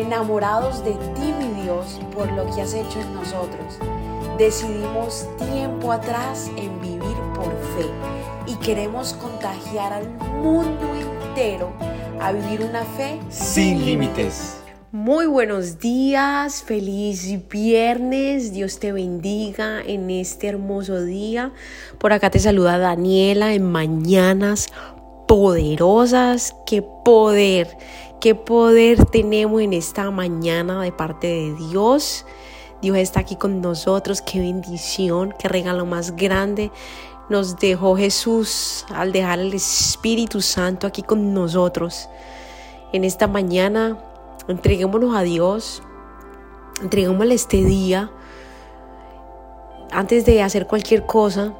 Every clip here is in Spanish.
enamorados de ti, mi Dios, por lo que has hecho en nosotros. Decidimos tiempo atrás en vivir por fe y queremos contagiar al mundo entero a vivir una fe sin límites. Muy buenos días, feliz viernes, Dios te bendiga en este hermoso día. Por acá te saluda Daniela en Mañanas Poderosas. Qué poder, qué poder tenemos en esta mañana de parte de Dios. Dios está aquí con nosotros, qué bendición, qué regalo más grande nos dejó Jesús al dejar el Espíritu Santo aquí con nosotros. En esta mañana entreguémonos a Dios, entreguémosle este día antes de hacer cualquier cosa.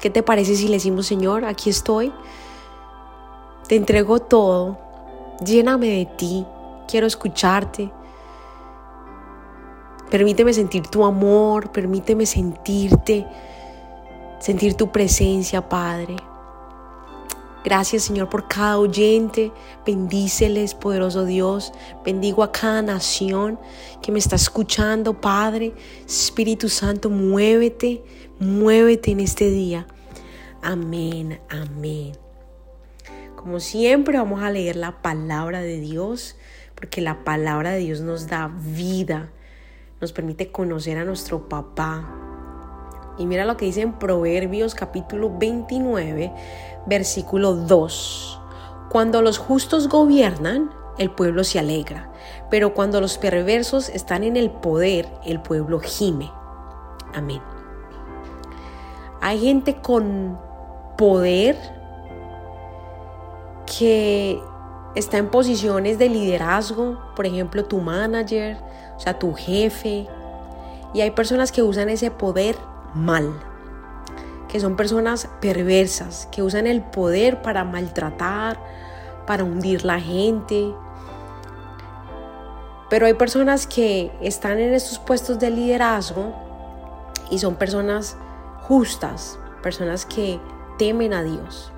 ¿Qué te parece si le decimos, Señor, aquí estoy? Te entrego todo, lléname de ti, quiero escucharte. Permíteme sentir tu amor, permíteme sentirte sentir tu presencia, Padre. Gracias, Señor, por cada oyente. Bendíceles, poderoso Dios. Bendigo a cada nación que me está escuchando, Padre. Espíritu Santo, muévete, muévete en este día. Amén, amén. Como siempre, vamos a leer la palabra de Dios, porque la palabra de Dios nos da vida, nos permite conocer a nuestro papá, y mira lo que dice en Proverbios capítulo 29, versículo 2. Cuando los justos gobiernan, el pueblo se alegra, pero cuando los perversos están en el poder, el pueblo gime. Amén. Hay gente con poder que está en posiciones de liderazgo, por ejemplo, tu manager, o sea, tu jefe, y hay personas que usan ese poder mal, que son personas perversas, que usan el poder para maltratar, para hundir la gente. Pero hay personas que están en estos puestos de liderazgo y son personas justas, personas que temen a Dios.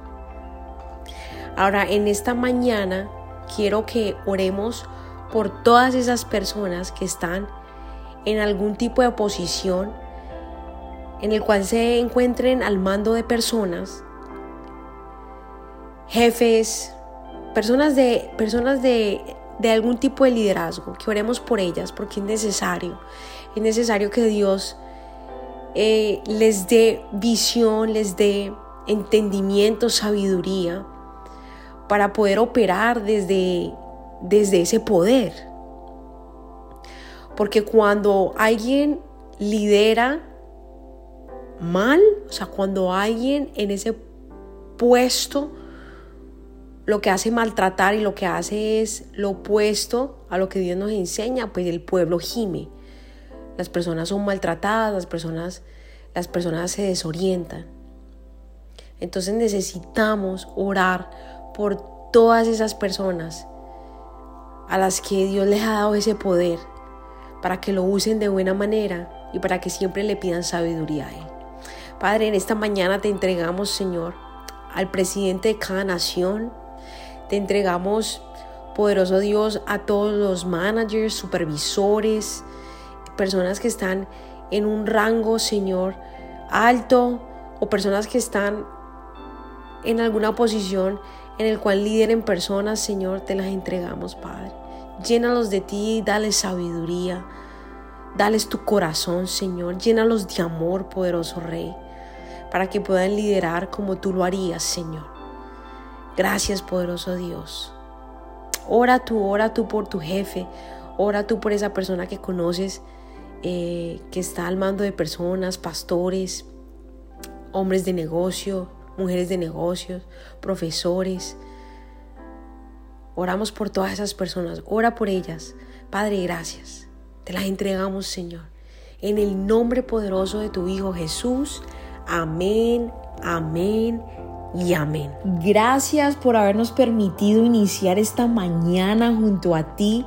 Ahora, en esta mañana quiero que oremos por todas esas personas que están en algún tipo de posición en el cual se encuentren al mando de personas, jefes, personas de, personas de, algún tipo de liderazgo, que oremos por ellas, porque es necesario, es necesario que Dios eh, les dé visión, les dé entendimiento, sabiduría, para poder operar desde, desde ese poder. Porque cuando alguien lidera mal, o sea, cuando alguien en ese puesto lo que hace maltratar y lo que hace es lo opuesto a lo que Dios nos enseña, pues el pueblo gime. Las personas son maltratadas, las personas, las personas se desorientan. Entonces necesitamos orar por todas esas personas a las que Dios les ha dado ese poder para que lo usen de buena manera y para que siempre le pidan sabiduría a Él. Padre, en esta mañana te entregamos, Señor, al presidente de cada nación. Te entregamos, poderoso Dios, a todos los managers, supervisores, personas que están en un rango, Señor, alto o personas que están en alguna posición en el cual lideren personas, Señor, te las entregamos, Padre. Llénalos de ti, dale sabiduría, dales tu corazón, Señor, llénalos de amor, poderoso Rey para que puedan liderar como tú lo harías, Señor. Gracias, poderoso Dios. Ora tú, ora tú por tu jefe, ora tú por esa persona que conoces, eh, que está al mando de personas, pastores, hombres de negocio, mujeres de negocios, profesores. Oramos por todas esas personas, ora por ellas. Padre, gracias. Te las entregamos, Señor. En el nombre poderoso de tu Hijo Jesús. Amén, amén y amén. Gracias por habernos permitido iniciar esta mañana junto a ti.